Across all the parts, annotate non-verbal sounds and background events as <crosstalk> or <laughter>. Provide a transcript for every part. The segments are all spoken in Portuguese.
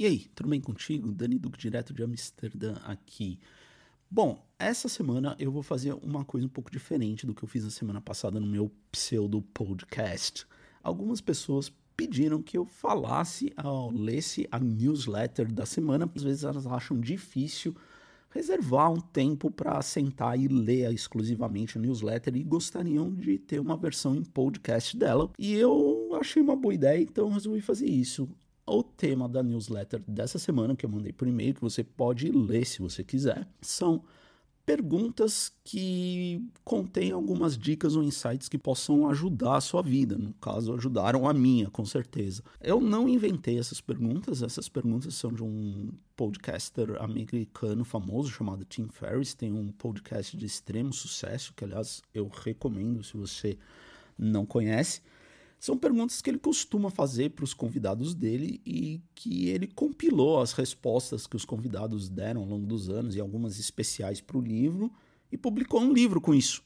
E aí, tudo bem contigo? Dani Duque, direto de Amsterdã aqui. Bom, essa semana eu vou fazer uma coisa um pouco diferente do que eu fiz a semana passada no meu pseudo podcast. Algumas pessoas pediram que eu falasse, ou lesse a newsletter da semana. Às vezes elas acham difícil reservar um tempo para sentar e ler exclusivamente a newsletter e gostariam de ter uma versão em podcast dela. E eu achei uma boa ideia, então resolvi fazer isso o tema da newsletter dessa semana, que eu mandei por e-mail, que você pode ler se você quiser, são perguntas que contêm algumas dicas ou insights que possam ajudar a sua vida. No caso, ajudaram a minha, com certeza. Eu não inventei essas perguntas, essas perguntas são de um podcaster americano famoso chamado Tim Ferriss, tem um podcast de extremo sucesso, que aliás eu recomendo se você não conhece. São perguntas que ele costuma fazer para os convidados dele e que ele compilou as respostas que os convidados deram ao longo dos anos e algumas especiais para o livro e publicou um livro com isso.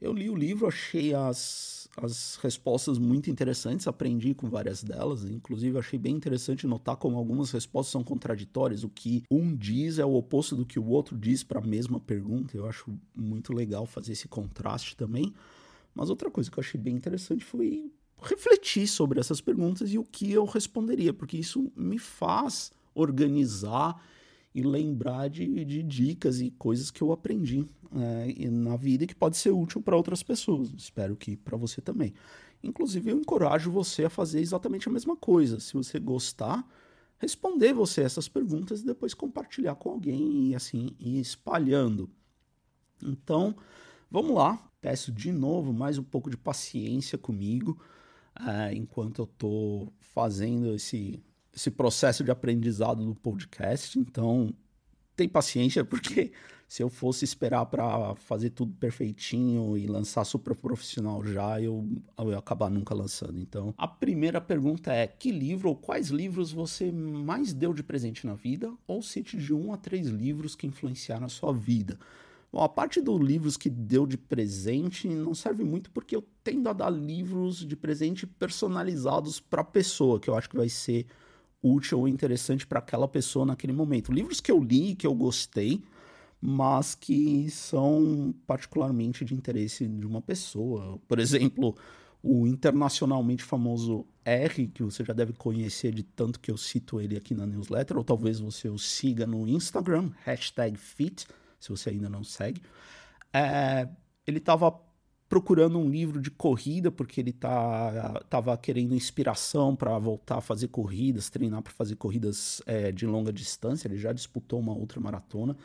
Eu li o livro, achei as, as respostas muito interessantes, aprendi com várias delas, inclusive achei bem interessante notar como algumas respostas são contraditórias. O que um diz é o oposto do que o outro diz para a mesma pergunta. Eu acho muito legal fazer esse contraste também. Mas outra coisa que eu achei bem interessante foi refletir sobre essas perguntas e o que eu responderia, porque isso me faz organizar e lembrar de, de dicas e coisas que eu aprendi é, na vida que pode ser útil para outras pessoas. Espero que para você também. Inclusive, eu encorajo você a fazer exatamente a mesma coisa. Se você gostar, responder você essas perguntas e depois compartilhar com alguém e assim ir espalhando. Então, vamos lá. Peço de novo mais um pouco de paciência comigo uh, enquanto eu estou fazendo esse, esse processo de aprendizado do podcast. Então, tem paciência, <laughs> porque se eu fosse esperar para fazer tudo perfeitinho e lançar super profissional já, eu, eu ia acabar nunca lançando. Então, a primeira pergunta é: que livro ou quais livros você mais deu de presente na vida? Ou cite de um a três livros que influenciaram a sua vida. Bom, a parte dos livros que deu de presente não serve muito porque eu tendo a dar livros de presente personalizados para a pessoa, que eu acho que vai ser útil ou interessante para aquela pessoa naquele momento. Livros que eu li, que eu gostei, mas que são particularmente de interesse de uma pessoa. Por exemplo, o internacionalmente famoso R, que você já deve conhecer de tanto que eu cito ele aqui na newsletter, ou talvez você o siga no Instagram, hashtag FIT se você ainda não segue. É, ele estava procurando um livro de corrida porque ele tá, tava querendo inspiração para voltar a fazer corridas, treinar para fazer corridas é, de longa distância. Ele já disputou uma outra maratona,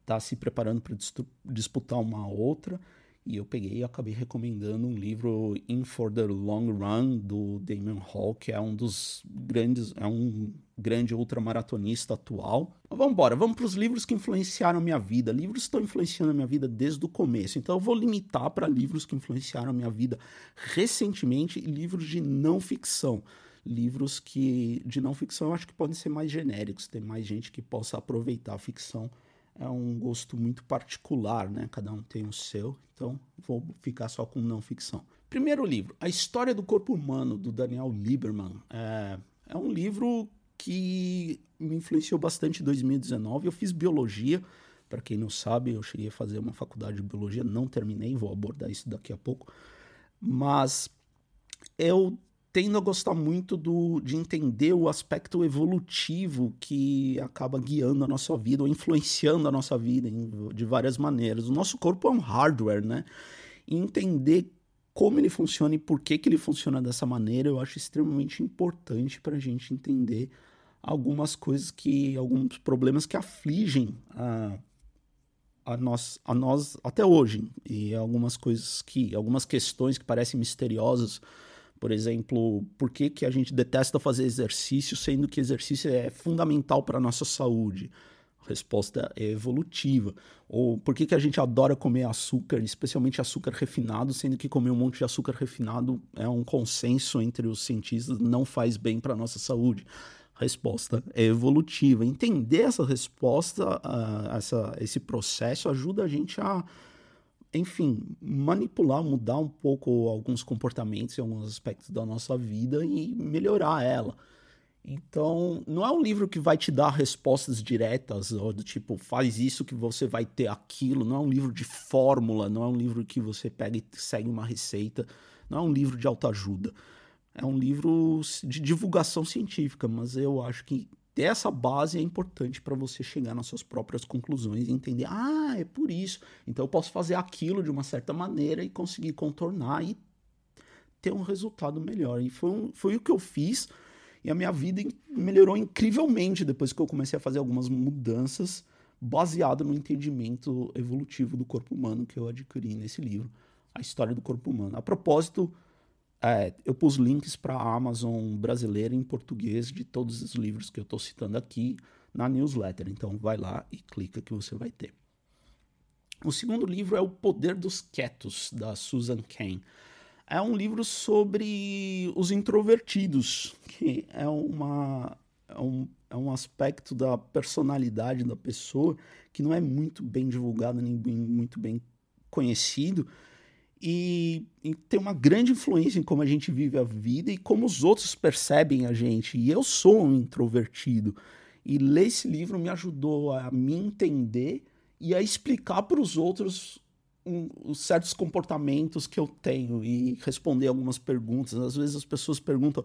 está se preparando para disputar uma outra. E eu peguei e acabei recomendando um livro In for the Long Run do Damon Hall, que é um dos grandes, é um grande ultramaratonista atual. Mas vamos embora, vamos para os livros que influenciaram a minha vida. Livros estão influenciando a minha vida desde o começo, então eu vou limitar para livros que influenciaram a minha vida recentemente e livros de não ficção. Livros que de não ficção eu acho que podem ser mais genéricos, tem mais gente que possa aproveitar a ficção é um gosto muito particular, né? Cada um tem o seu, então vou ficar só com não ficção. Primeiro livro, A História do Corpo Humano, do Daniel Lieberman. É, é um livro que me influenciou bastante em 2019. Eu fiz biologia, para quem não sabe, eu cheguei a fazer uma faculdade de biologia, não terminei, vou abordar isso daqui a pouco. Mas eu tendo a gostar muito do, de entender o aspecto evolutivo que acaba guiando a nossa vida ou influenciando a nossa vida em, de várias maneiras. O nosso corpo é um hardware, né? E entender como ele funciona e por que, que ele funciona dessa maneira, eu acho extremamente importante para a gente entender algumas coisas que, alguns problemas que afligem a, a nós, a nós até hoje e algumas coisas que, algumas questões que parecem misteriosas por exemplo, por que, que a gente detesta fazer exercício, sendo que exercício é fundamental para a nossa saúde? Resposta é evolutiva. Ou por que, que a gente adora comer açúcar, especialmente açúcar refinado, sendo que comer um monte de açúcar refinado é um consenso entre os cientistas, não faz bem para a nossa saúde? Resposta é evolutiva. Entender essa resposta, uh, essa, esse processo, ajuda a gente a enfim, manipular, mudar um pouco alguns comportamentos e alguns aspectos da nossa vida e melhorar ela. Então, não é um livro que vai te dar respostas diretas, ou do tipo, faz isso que você vai ter aquilo. Não é um livro de fórmula, não é um livro que você pega e segue uma receita. Não é um livro de autoajuda. É um livro de divulgação científica, mas eu acho que ter essa base é importante para você chegar nas suas próprias conclusões e entender, ah, é por isso. Então eu posso fazer aquilo de uma certa maneira e conseguir contornar e ter um resultado melhor. E foi, um, foi o que eu fiz e a minha vida melhorou incrivelmente depois que eu comecei a fazer algumas mudanças baseado no entendimento evolutivo do corpo humano que eu adquiri nesse livro, A História do Corpo Humano. A propósito, é, eu pus links para a Amazon brasileira em português de todos os livros que eu estou citando aqui na newsletter. Então vai lá e clica que você vai ter. O segundo livro é O Poder dos Quietos, da Susan Cain. É um livro sobre os introvertidos, que é, uma, é, um, é um aspecto da personalidade da pessoa que não é muito bem divulgado nem muito bem conhecido e, e, tem uma grande influência em como a gente vive a vida e como os outros percebem a gente. E eu sou um introvertido. E ler esse livro me ajudou a me entender e a explicar para os outros um, os certos comportamentos que eu tenho e responder algumas perguntas. Às vezes as pessoas perguntam: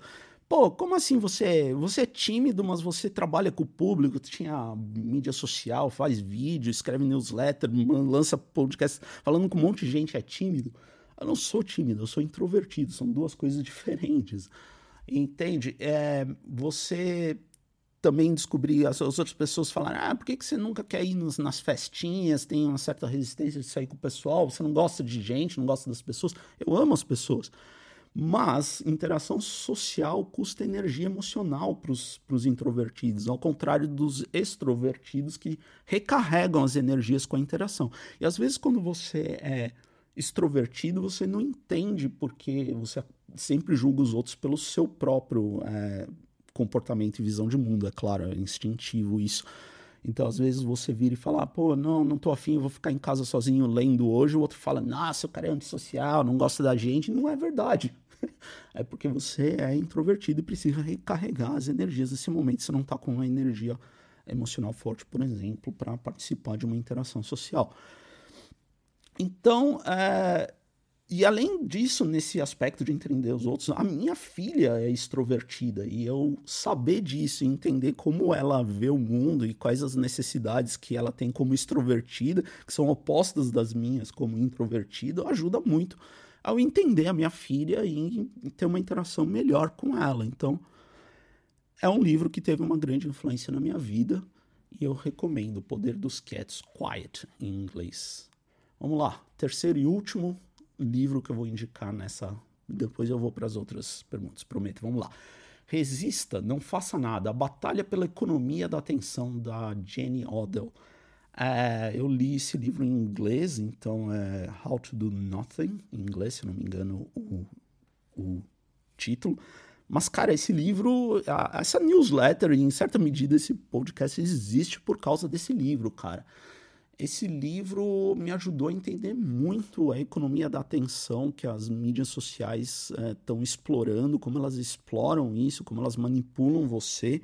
pô, como assim você, você é tímido, mas você trabalha com o público, tinha mídia social, faz vídeo, escreve newsletter, lança podcast falando com um monte de gente é tímido. Eu não sou tímido, eu sou introvertido, são duas coisas <laughs> diferentes. Entende? É, você também descobrir, as, as, outras pessoas falaram, ah, por que, que você nunca quer ir nos, nas festinhas, tem uma certa resistência de sair com o pessoal, você não gosta de gente, não gosta das pessoas. Eu amo as pessoas. Mas interação social custa energia emocional para os introvertidos, ao contrário dos extrovertidos que recarregam as energias com a interação. E às vezes, quando você é extrovertido, você não entende porque você sempre julga os outros pelo seu próprio é, comportamento e visão de mundo. É claro, é instintivo isso. Então, às vezes, você vira e fala, ah, pô, não, não tô afim, eu vou ficar em casa sozinho lendo hoje. O outro fala, nossa, o cara é antissocial, não gosta da gente. Não é verdade. <laughs> é porque você é introvertido e precisa recarregar as energias nesse momento. Você não tá com uma energia emocional forte, por exemplo, para participar de uma interação social. Então, é, e além disso, nesse aspecto de entender os outros, a minha filha é extrovertida e eu saber disso, entender como ela vê o mundo e quais as necessidades que ela tem como extrovertida, que são opostas das minhas como introvertida, ajuda muito ao entender a minha filha e ter uma interação melhor com ela. Então, é um livro que teve uma grande influência na minha vida e eu recomendo O Poder dos Cats, Quiet em inglês. Vamos lá, terceiro e último livro que eu vou indicar nessa. Depois eu vou para as outras perguntas, prometo. Vamos lá. Resista, não faça nada. A Batalha pela Economia da Atenção, da Jenny Odell. É, eu li esse livro em inglês, então é How to Do Nothing, em inglês, se não me engano, o, o título. Mas, cara, esse livro, essa newsletter, em certa medida, esse podcast existe por causa desse livro, cara esse livro me ajudou a entender muito a economia da atenção que as mídias sociais estão é, explorando, como elas exploram isso, como elas manipulam você,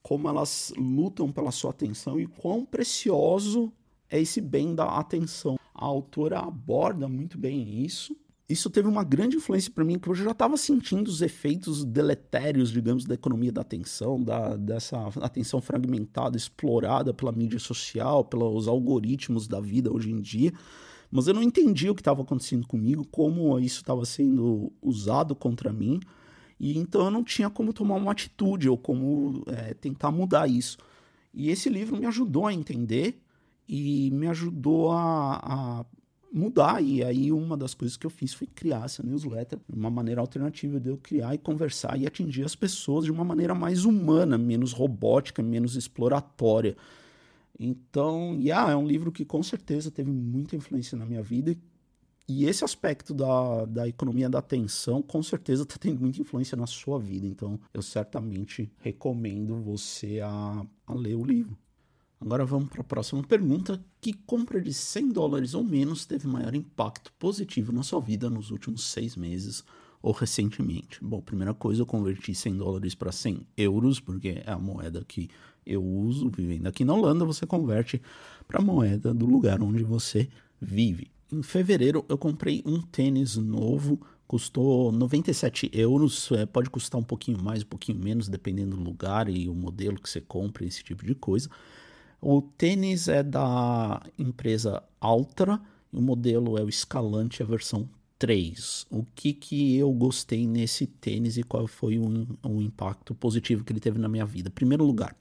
como elas lutam pela sua atenção e quão precioso é esse bem da atenção. A autora aborda muito bem isso isso teve uma grande influência para mim, porque eu já estava sentindo os efeitos deletérios, digamos, da economia da atenção, da, dessa atenção fragmentada, explorada pela mídia social, pelos algoritmos da vida hoje em dia. Mas eu não entendia o que estava acontecendo comigo, como isso estava sendo usado contra mim, e então eu não tinha como tomar uma atitude ou como é, tentar mudar isso. E esse livro me ajudou a entender e me ajudou a, a mudar. E aí uma das coisas que eu fiz foi criar essa newsletter, uma maneira alternativa de eu criar e conversar e atingir as pessoas de uma maneira mais humana, menos robótica, menos exploratória. Então, yeah, é um livro que com certeza teve muita influência na minha vida. E esse aspecto da, da economia da atenção, com certeza, está tendo muita influência na sua vida. Então, eu certamente recomendo você a, a ler o livro. Agora vamos para a próxima pergunta. Que compra de 100 dólares ou menos teve maior impacto positivo na sua vida nos últimos seis meses ou recentemente? Bom, primeira coisa, eu converti 100 dólares para 100 euros, porque é a moeda que eu uso vivendo aqui na Holanda. Você converte para a moeda do lugar onde você vive. Em fevereiro, eu comprei um tênis novo, custou 97 euros. É, pode custar um pouquinho mais, um pouquinho menos, dependendo do lugar e o modelo que você compra, esse tipo de coisa. O tênis é da empresa Altra o modelo é o Escalante, a versão 3. O que, que eu gostei nesse tênis e qual foi o, o impacto positivo que ele teve na minha vida? Primeiro lugar,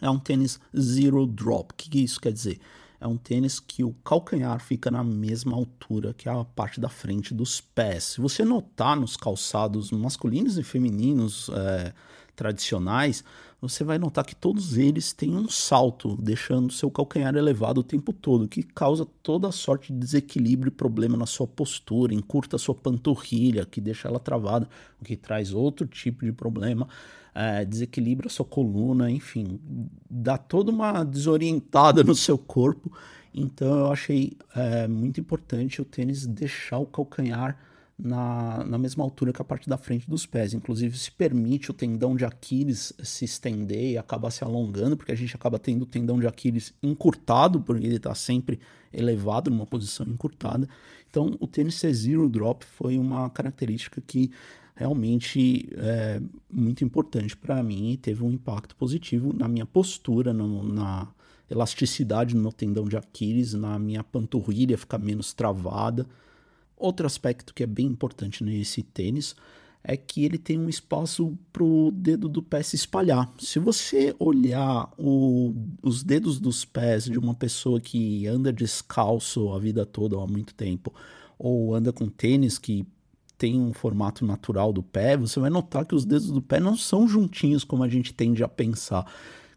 é um tênis zero drop. O que, que isso quer dizer? É um tênis que o calcanhar fica na mesma altura que a parte da frente dos pés. Se você notar nos calçados masculinos e femininos é, tradicionais, você vai notar que todos eles têm um salto, deixando seu calcanhar elevado o tempo todo, que causa toda sorte de desequilíbrio e problema na sua postura, encurta sua panturrilha, que deixa ela travada, o que traz outro tipo de problema, é, desequilibra sua coluna, enfim, dá toda uma desorientada no seu corpo. Então eu achei é, muito importante o tênis deixar o calcanhar na, na mesma altura que a parte da frente dos pés. Inclusive, se permite o tendão de Aquiles se estender e acabar se alongando, porque a gente acaba tendo o tendão de Aquiles encurtado, porque ele está sempre elevado numa posição encurtada. Então, o tênis zero drop foi uma característica que realmente é muito importante para mim e teve um impacto positivo na minha postura, no, na elasticidade no meu tendão de Aquiles, na minha panturrilha ficar menos travada. Outro aspecto que é bem importante nesse tênis é que ele tem um espaço para o dedo do pé se espalhar. Se você olhar o, os dedos dos pés de uma pessoa que anda descalço a vida toda, há muito tempo, ou anda com tênis que tem um formato natural do pé, você vai notar que os dedos do pé não são juntinhos como a gente tende a pensar.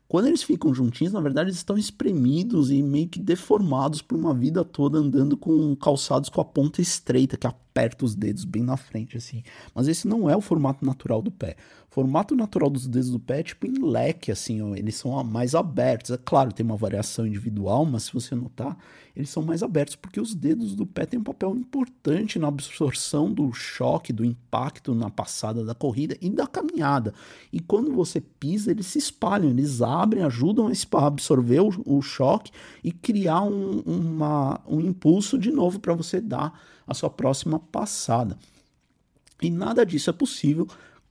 Quando eles ficam juntinhos, na verdade, eles estão espremidos e meio que deformados por uma vida toda andando com calçados com a ponta estreita, que aperta os dedos bem na frente, assim. Mas esse não é o formato natural do pé. Formato natural dos dedos do pé é tipo em leque, assim, eles são mais abertos. É claro, tem uma variação individual, mas se você notar, eles são mais abertos porque os dedos do pé têm um papel importante na absorção do choque, do impacto na passada da corrida e da caminhada. E quando você pisa, eles se espalham, eles abrem, ajudam a absorver o, o choque e criar um, uma, um impulso de novo para você dar a sua próxima passada. E nada disso é possível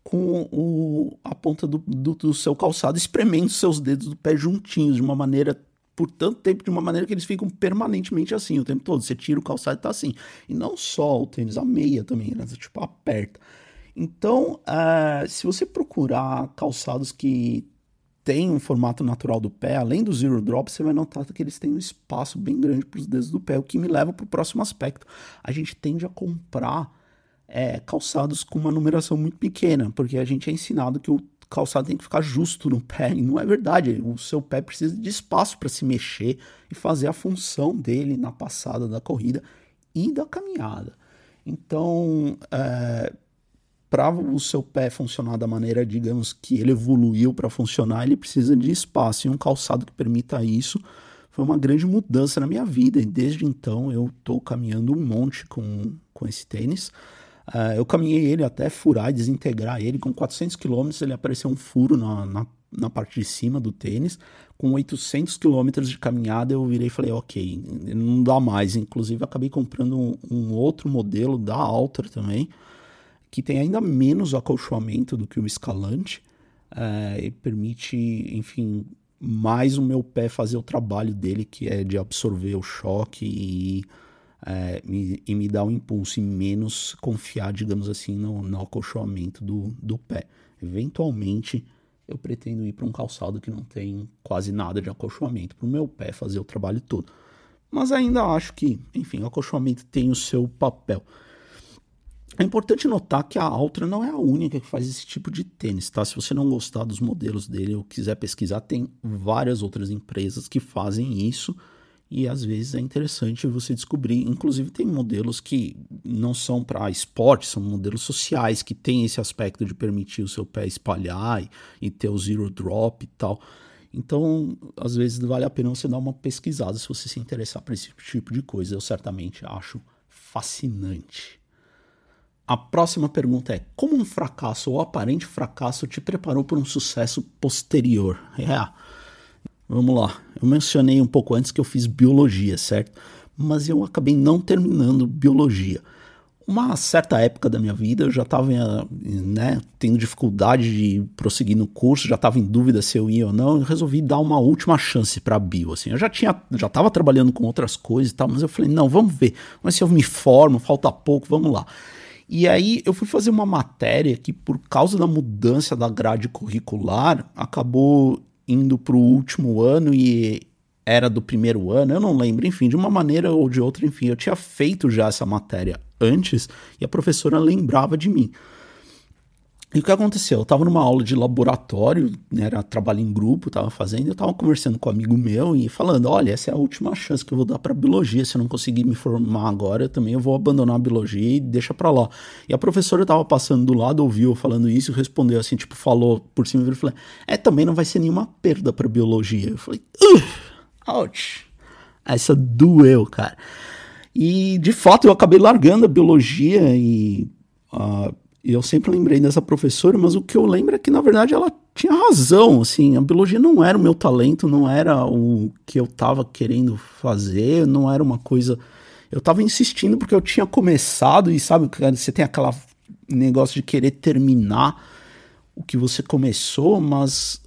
com o, a ponta do, do, do, seu calçado espremendo seus dedos do pé juntinhos, de uma maneira, por tanto tempo, de uma maneira que eles ficam permanentemente assim o tempo todo. Você tira o calçado e tá assim. E não só o tênis, a meia também, né? tipo, aperta. Então, uh, se você procurar calçados que tem um formato natural do pé, além do zero drop, você vai notar que eles têm um espaço bem grande para os dedos do pé, o que me leva para o próximo aspecto. A gente tende a comprar é, calçados com uma numeração muito pequena, porque a gente é ensinado que o calçado tem que ficar justo no pé, e não é verdade. O seu pé precisa de espaço para se mexer e fazer a função dele na passada da corrida e da caminhada. Então, é, para o seu pé funcionar da maneira, digamos, que ele evoluiu para funcionar, ele precisa de espaço e um calçado que permita isso. Foi uma grande mudança na minha vida e desde então eu estou caminhando um monte com, com esse tênis. Uh, eu caminhei ele até furar e desintegrar ele. Com 400 km ele apareceu um furo na, na, na parte de cima do tênis. Com 800 km de caminhada eu virei e falei, ok, não dá mais. Inclusive acabei comprando um, um outro modelo da Alter também, que tem ainda menos acolchoamento do que o escalante é, e permite, enfim, mais o meu pé fazer o trabalho dele, que é de absorver o choque e, é, me, e me dar um impulso e menos confiar, digamos assim, no, no acolchoamento do, do pé. Eventualmente, eu pretendo ir para um calçado que não tem quase nada de acolchoamento, para o meu pé fazer o trabalho todo. Mas ainda acho que, enfim, o acolchoamento tem o seu papel. É importante notar que a Altra não é a única que faz esse tipo de tênis, tá? Se você não gostar dos modelos dele ou quiser pesquisar, tem várias outras empresas que fazem isso e às vezes é interessante você descobrir. Inclusive, tem modelos que não são para esporte, são modelos sociais que têm esse aspecto de permitir o seu pé espalhar e, e ter o zero drop e tal. Então, às vezes vale a pena você dar uma pesquisada se você se interessar por esse tipo de coisa. Eu certamente acho fascinante. A próxima pergunta é: como um fracasso ou aparente fracasso te preparou para um sucesso posterior? É. Vamos lá. Eu mencionei um pouco antes que eu fiz biologia, certo? Mas eu acabei não terminando biologia. Uma certa época da minha vida eu já estava né, tendo dificuldade de prosseguir no curso, já estava em dúvida se eu ia ou não, e resolvi dar uma última chance para bio. Assim. Eu já tinha, já estava trabalhando com outras coisas e tal, mas eu falei, não, vamos ver, mas se eu me formo, falta pouco, vamos lá. E aí eu fui fazer uma matéria que, por causa da mudança da grade curricular, acabou indo para o último ano e era do primeiro ano, eu não lembro, enfim, de uma maneira ou de outra, enfim, eu tinha feito já essa matéria antes e a professora lembrava de mim. E o que aconteceu? Eu estava numa aula de laboratório, né, era trabalho em grupo, estava fazendo, eu estava conversando com um amigo meu e falando: olha, essa é a última chance que eu vou dar para biologia. Se eu não conseguir me formar agora, eu também eu vou abandonar a biologia e deixa para lá. E a professora estava passando do lado, ouviu eu falando isso, respondeu assim, tipo, falou por cima e falou: é, também não vai ser nenhuma perda para biologia. Eu falei: ouch, essa doeu, cara. E de fato eu acabei largando a biologia e uh, eu sempre lembrei dessa professora, mas o que eu lembro é que na verdade ela tinha razão, assim, a biologia não era o meu talento, não era o que eu estava querendo fazer, não era uma coisa eu estava insistindo porque eu tinha começado e sabe, você tem aquela negócio de querer terminar o que você começou, mas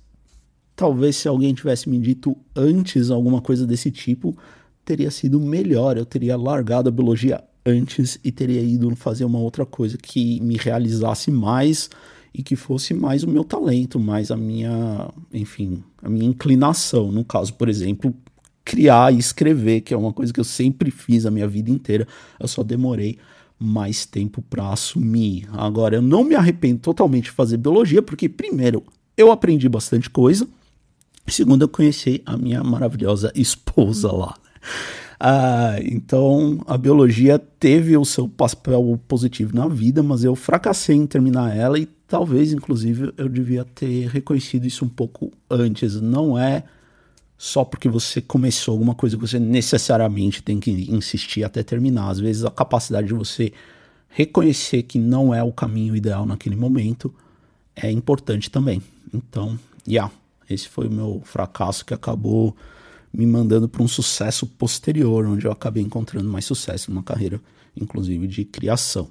talvez se alguém tivesse me dito antes alguma coisa desse tipo, teria sido melhor. Eu teria largado a biologia antes e teria ido fazer uma outra coisa que me realizasse mais e que fosse mais o meu talento, mais a minha, enfim, a minha inclinação. No caso, por exemplo, criar e escrever, que é uma coisa que eu sempre fiz a minha vida inteira. Eu só demorei mais tempo para assumir. Agora, eu não me arrependo totalmente de fazer biologia, porque primeiro, eu aprendi bastante coisa. Segundo, eu conheci a minha maravilhosa <laughs> esposa lá. Né? Ah, então a biologia teve o seu papel positivo na vida, mas eu fracassei em terminar ela e talvez, inclusive, eu devia ter reconhecido isso um pouco antes. Não é só porque você começou alguma coisa que você necessariamente tem que insistir até terminar. Às vezes a capacidade de você reconhecer que não é o caminho ideal naquele momento é importante também. Então, yeah, esse foi o meu fracasso que acabou me mandando para um sucesso posterior, onde eu acabei encontrando mais sucesso numa carreira, inclusive de criação.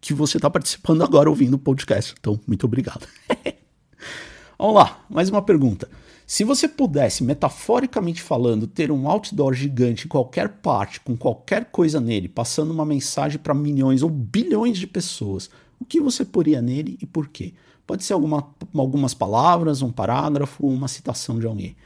Que você está participando agora ouvindo o podcast. Então, muito obrigado. <laughs> Vamos lá, mais uma pergunta. Se você pudesse, metaforicamente falando, ter um outdoor gigante em qualquer parte, com qualquer coisa nele, passando uma mensagem para milhões ou bilhões de pessoas, o que você poria nele e por quê? Pode ser alguma, algumas palavras, um parágrafo, uma citação de alguém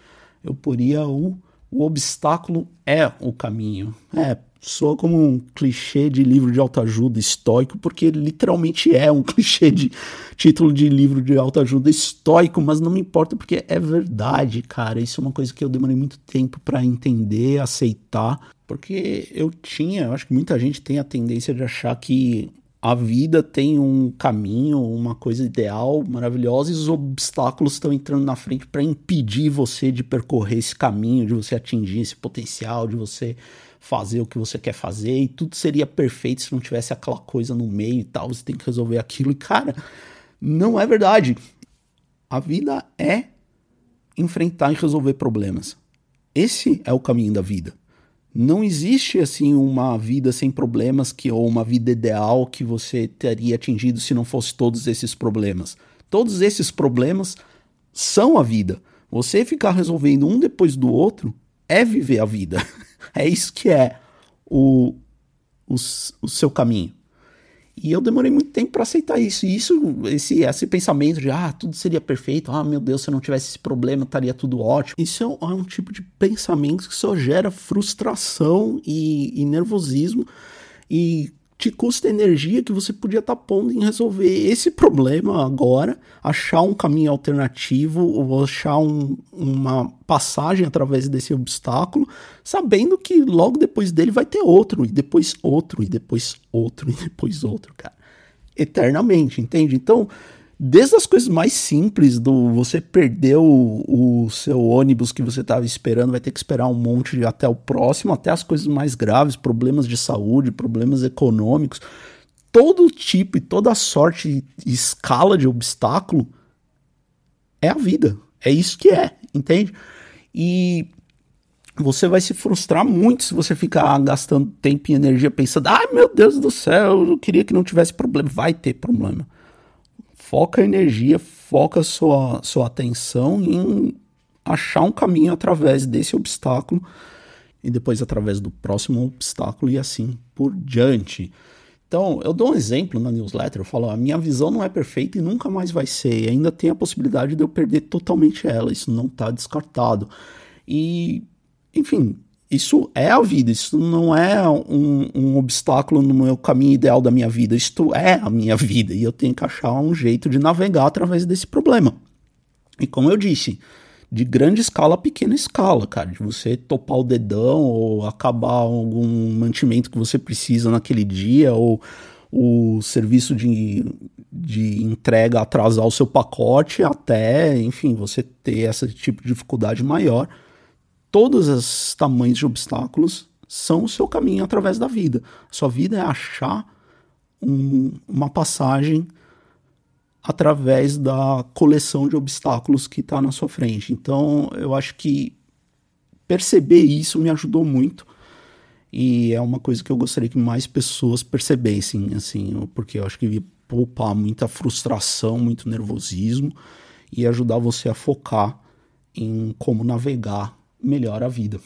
eu poria o, o obstáculo é o caminho. É, soa como um clichê de livro de autoajuda estoico, porque literalmente é um <laughs> clichê de título de livro de autoajuda estoico, mas não me importa porque é verdade, cara. Isso é uma coisa que eu demorei muito tempo para entender, aceitar, porque eu tinha, eu acho que muita gente tem a tendência de achar que a vida tem um caminho, uma coisa ideal, maravilhosa, e os obstáculos estão entrando na frente para impedir você de percorrer esse caminho, de você atingir esse potencial, de você fazer o que você quer fazer, e tudo seria perfeito se não tivesse aquela coisa no meio e tal, você tem que resolver aquilo. E cara, não é verdade. A vida é enfrentar e resolver problemas. Esse é o caminho da vida não existe assim uma vida sem problemas que ou uma vida ideal que você teria atingido se não fosse todos esses problemas. Todos esses problemas são a vida. Você ficar resolvendo um depois do outro é viver a vida. <laughs> é isso que é o, o, o seu caminho. E eu demorei muito tempo para aceitar isso. E isso, esse, esse pensamento de ah, tudo seria perfeito, ah, meu Deus, se eu não tivesse esse problema, estaria tudo ótimo. Isso é um, é um tipo de pensamento que só gera frustração e, e nervosismo. E te custa energia que você podia estar tá pondo em resolver esse problema agora, achar um caminho alternativo ou achar um, uma passagem através desse obstáculo, sabendo que logo depois dele vai ter outro, e depois outro, e depois outro, e depois outro, cara. Eternamente, entende? Então, Desde as coisas mais simples, do você perdeu o, o seu ônibus que você estava esperando, vai ter que esperar um monte até o próximo, até as coisas mais graves, problemas de saúde, problemas econômicos. todo tipo e toda sorte e escala de obstáculo é a vida. É isso que é, entende? E você vai se frustrar muito se você ficar gastando tempo e energia pensando: ai meu Deus do céu, eu queria que não tivesse problema. Vai ter problema. Foca a energia, foca sua, sua atenção em achar um caminho através desse obstáculo e depois através do próximo obstáculo e assim por diante. Então, eu dou um exemplo na newsletter, eu falo, a minha visão não é perfeita e nunca mais vai ser, e ainda tem a possibilidade de eu perder totalmente ela, isso não está descartado. E, enfim, isso é a vida, isso não é um, um, obstáculo no meu caminho ideal da minha vida, isto é a minha vida, e eu tenho que achar um jeito de navegar através desse problema. E como eu disse, de grande escala a pequena escala, cara. De você topar o dedão ou acabar algum mantimento que você precisa naquele dia ou o serviço de, de entrega atrasar o seu pacote até, enfim, você ter esse tipo de dificuldade maior. Todos os tamanhos de obstáculos são o seu caminho através da vida. sua vida é achar um, uma passagem através da coleção de obstáculos que está na sua frente. Então, eu acho que perceber isso me ajudou muito e é uma coisa que eu gostaria que mais pessoas percebessem, assim, porque eu acho que ia poupar muita frustração, muito nervosismo e ajudar você a focar em como navegar melhor a vida.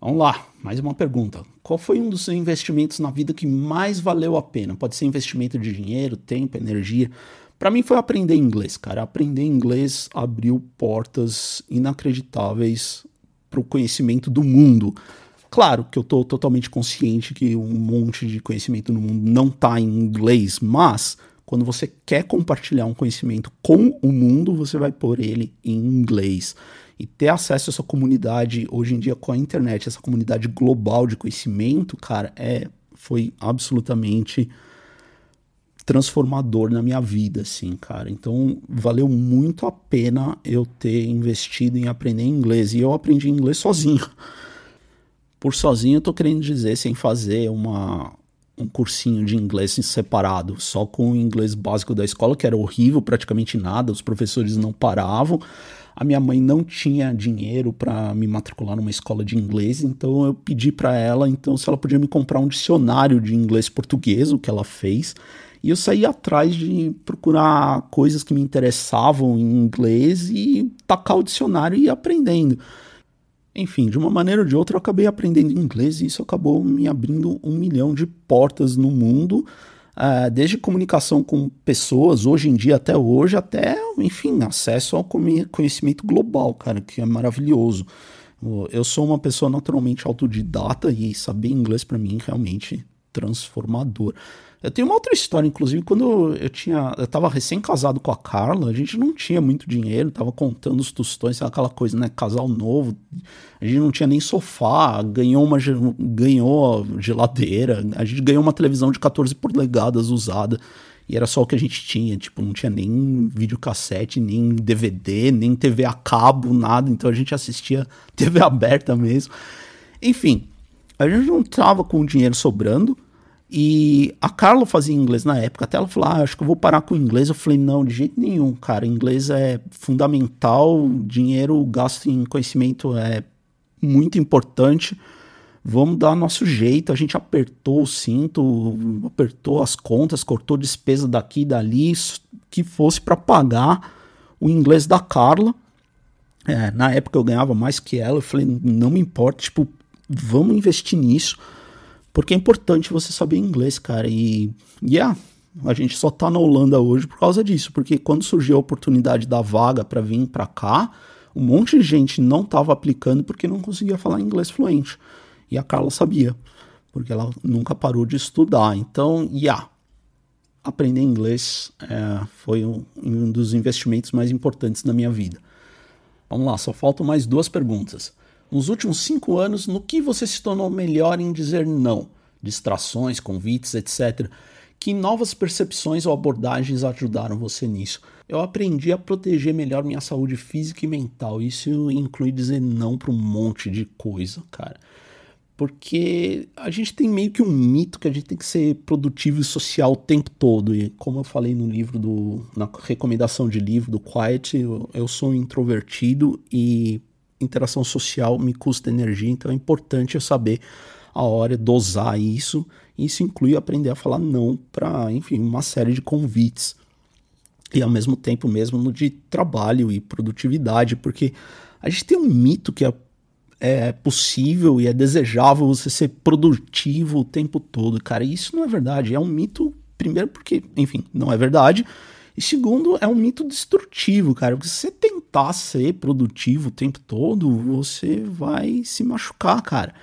Vamos lá, mais uma pergunta. Qual foi um dos seus investimentos na vida que mais valeu a pena? Pode ser investimento de dinheiro, tempo, energia. Para mim foi aprender inglês, cara. Aprender inglês abriu portas inacreditáveis para o conhecimento do mundo. Claro que eu estou totalmente consciente que um monte de conhecimento no mundo não está em inglês, mas quando você quer compartilhar um conhecimento com o mundo, você vai pôr ele em inglês e ter acesso a essa comunidade hoje em dia com a internet, essa comunidade global de conhecimento, cara, é foi absolutamente transformador na minha vida, assim, cara. Então, valeu muito a pena eu ter investido em aprender inglês. E eu aprendi inglês sozinho. Por sozinho, eu tô querendo dizer, sem fazer uma, um cursinho de inglês separado, só com o inglês básico da escola, que era horrível, praticamente nada, os professores não paravam. A minha mãe não tinha dinheiro para me matricular numa escola de inglês, então eu pedi para ela, então se ela podia me comprar um dicionário de inglês português, o que ela fez. E eu saí atrás de procurar coisas que me interessavam em inglês e tacar o dicionário e ir aprendendo. Enfim, de uma maneira ou de outra, eu acabei aprendendo inglês e isso acabou me abrindo um milhão de portas no mundo uh, desde comunicação com pessoas, hoje em dia até hoje, até, enfim, acesso ao conhecimento global, cara, que é maravilhoso. Eu sou uma pessoa naturalmente autodidata e saber inglês para mim realmente transformador. Eu tenho uma outra história, inclusive, quando eu tinha. Eu tava recém-casado com a Carla, a gente não tinha muito dinheiro, tava contando os tostões, aquela coisa, né? Casal novo, a gente não tinha nem sofá, ganhou uma ganhou geladeira, a gente ganhou uma televisão de 14 polegadas usada. E era só o que a gente tinha, tipo, não tinha nem videocassete, nem DVD, nem TV a cabo, nada. Então a gente assistia TV aberta mesmo. Enfim, a gente não tava com dinheiro sobrando. E a Carla fazia inglês na época, até ela falou: ah, acho que eu vou parar com o inglês. Eu falei: não, de jeito nenhum, cara. Inglês é fundamental, dinheiro gasto em conhecimento é muito importante. Vamos dar nosso jeito. A gente apertou o cinto, apertou as contas, cortou despesa daqui e dali, que fosse para pagar o inglês da Carla. É, na época eu ganhava mais que ela. Eu falei: não me importa, tipo, vamos investir nisso porque é importante você saber inglês, cara. E, yeah, a gente só tá na Holanda hoje por causa disso. Porque quando surgiu a oportunidade da vaga para vir para cá, um monte de gente não tava aplicando porque não conseguia falar inglês fluente. E a Carla sabia, porque ela nunca parou de estudar. Então, yeah, aprender inglês é, foi um, um dos investimentos mais importantes da minha vida. Vamos lá, só faltam mais duas perguntas nos últimos cinco anos, no que você se tornou melhor em dizer não? Distrações, convites, etc. Que novas percepções ou abordagens ajudaram você nisso? Eu aprendi a proteger melhor minha saúde física e mental. Isso inclui dizer não para um monte de coisa, cara. porque a gente tem meio que um mito que a gente tem que ser produtivo e social o tempo todo. E como eu falei no livro do. na recomendação de livro do Quiet, eu, eu sou um introvertido e interação social me custa energia, então é importante eu saber a hora dosar isso. Isso inclui aprender a falar não para, enfim, uma série de convites. E ao mesmo tempo mesmo no de trabalho e produtividade, porque a gente tem um mito que é é possível e é desejável você ser produtivo o tempo todo, cara. E isso não é verdade. É um mito, primeiro, porque, enfim, não é verdade. E segundo, é um mito destrutivo, cara. Porque se você tentar ser produtivo o tempo todo, você vai se machucar, cara.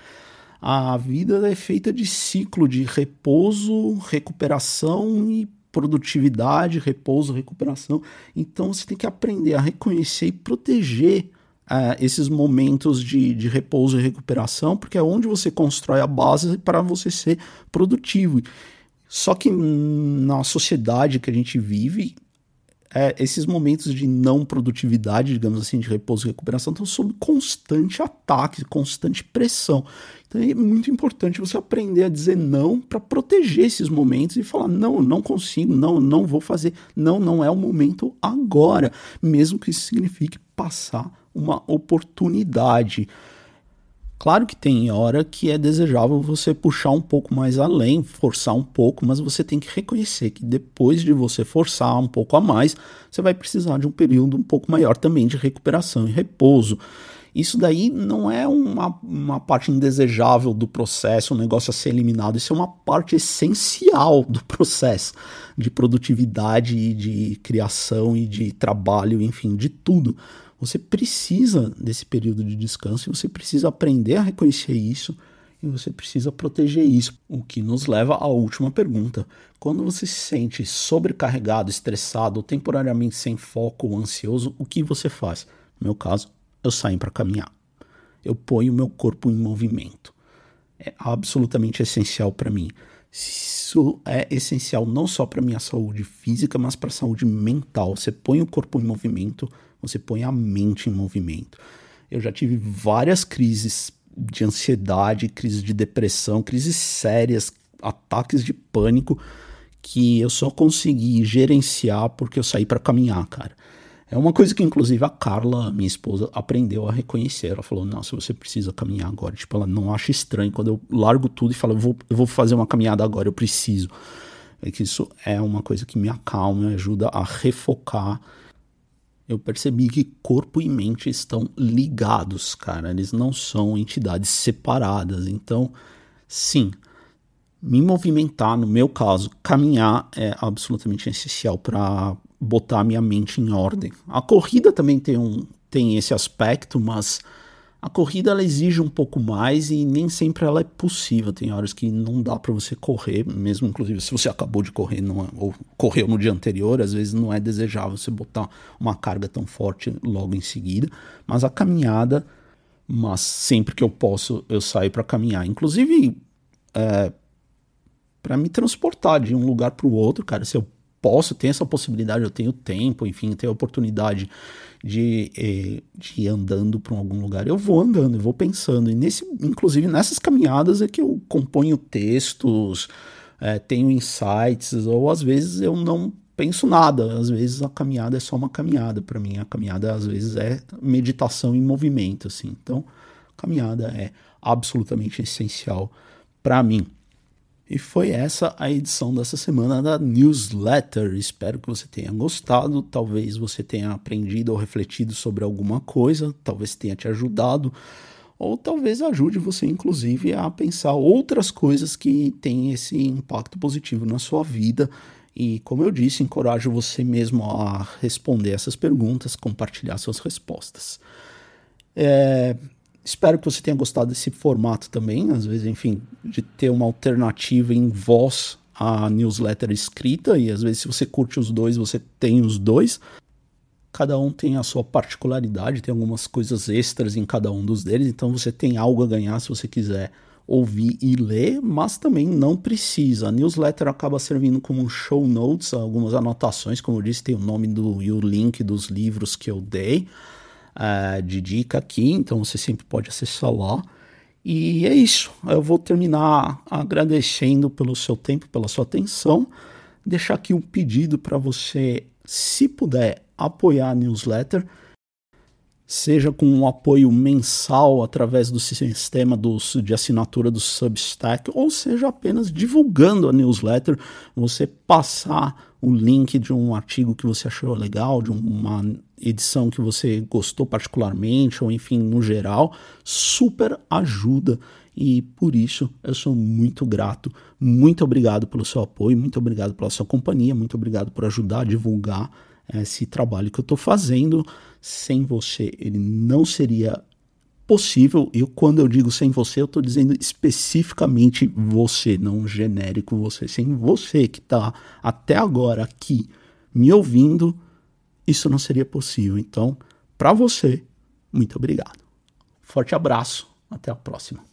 A vida é feita de ciclo de repouso, recuperação e produtividade, repouso, recuperação. Então você tem que aprender a reconhecer e proteger uh, esses momentos de, de repouso e recuperação, porque é onde você constrói a base para você ser produtivo. Só que na sociedade que a gente vive, é, esses momentos de não produtividade, digamos assim, de repouso e recuperação, estão sob constante ataque, constante pressão. Então é muito importante você aprender a dizer não para proteger esses momentos e falar: não, não consigo, não, não vou fazer, não, não é o momento agora, mesmo que isso signifique passar uma oportunidade. Claro que tem hora que é desejável você puxar um pouco mais além, forçar um pouco, mas você tem que reconhecer que depois de você forçar um pouco a mais, você vai precisar de um período um pouco maior também de recuperação e repouso. Isso daí não é uma, uma parte indesejável do processo, um negócio a ser eliminado. Isso é uma parte essencial do processo de produtividade, de criação e de trabalho, enfim, de tudo. Você precisa desse período de descanso e você precisa aprender a reconhecer isso e você precisa proteger isso. O que nos leva à última pergunta. Quando você se sente sobrecarregado, estressado temporariamente sem foco ou ansioso, o que você faz? No meu caso, eu saio para caminhar. Eu ponho o meu corpo em movimento. É absolutamente essencial para mim. Isso é essencial não só para minha saúde física, mas para a saúde mental. Você põe o corpo em movimento, você põe a mente em movimento. Eu já tive várias crises de ansiedade, crises de depressão, crises sérias, ataques de pânico que eu só consegui gerenciar porque eu saí para caminhar, cara. É uma coisa que, inclusive, a Carla, minha esposa, aprendeu a reconhecer. Ela falou: Nossa, você precisa caminhar agora. Tipo, ela não acha estranho quando eu largo tudo e falo: eu vou, eu vou fazer uma caminhada agora, eu preciso. É que isso é uma coisa que me acalma, me ajuda a refocar eu percebi que corpo e mente estão ligados, cara. Eles não são entidades separadas. Então, sim, me movimentar, no meu caso, caminhar é absolutamente essencial para botar minha mente em ordem. A corrida também tem, um, tem esse aspecto, mas a corrida ela exige um pouco mais e nem sempre ela é possível. Tem horas que não dá para você correr, mesmo inclusive se você acabou de correr não é, ou correu no dia anterior, às vezes não é desejável você botar uma carga tão forte logo em seguida. Mas a caminhada, mas sempre que eu posso eu saio para caminhar, inclusive é, para me transportar de um lugar para o outro, cara. Se eu posso, tenho essa possibilidade, eu tenho tempo, enfim, tenho a oportunidade de, eh, de ir andando para algum lugar, eu vou andando, eu vou pensando. E nesse, inclusive nessas caminhadas é que eu componho textos, é, tenho insights, ou às vezes eu não penso nada. Às vezes a caminhada é só uma caminhada para mim. A caminhada às vezes é meditação em movimento, assim. Então, caminhada é absolutamente essencial para mim. E foi essa a edição dessa semana da newsletter. Espero que você tenha gostado. Talvez você tenha aprendido ou refletido sobre alguma coisa, talvez tenha te ajudado, ou talvez ajude você, inclusive, a pensar outras coisas que têm esse impacto positivo na sua vida. E, como eu disse, encorajo você mesmo a responder essas perguntas, compartilhar suas respostas. É, Espero que você tenha gostado desse formato também, às vezes, enfim, de ter uma alternativa em voz à newsletter escrita, e às vezes, se você curte os dois, você tem os dois. Cada um tem a sua particularidade, tem algumas coisas extras em cada um dos deles, então você tem algo a ganhar se você quiser ouvir e ler, mas também não precisa. A newsletter acaba servindo como um show notes, algumas anotações, como eu disse, tem o nome do, e o link dos livros que eu dei uh, de dica aqui, então você sempre pode acessar lá. E é isso. Eu vou terminar agradecendo pelo seu tempo, pela sua atenção. Deixar aqui um pedido para você, se puder, apoiar a newsletter seja com um apoio mensal através do sistema dos, de assinatura do Substack, ou seja apenas divulgando a newsletter, você passar o link de um artigo que você achou legal, de uma edição que você gostou particularmente, ou enfim, no geral, super ajuda. E por isso eu sou muito grato. Muito obrigado pelo seu apoio, muito obrigado pela sua companhia, muito obrigado por ajudar a divulgar esse trabalho que eu estou fazendo. Sem você, ele não seria possível. E quando eu digo sem você, eu estou dizendo especificamente você, não genérico você. Sem você que está até agora aqui me ouvindo, isso não seria possível. Então, para você, muito obrigado. Forte abraço, até a próxima.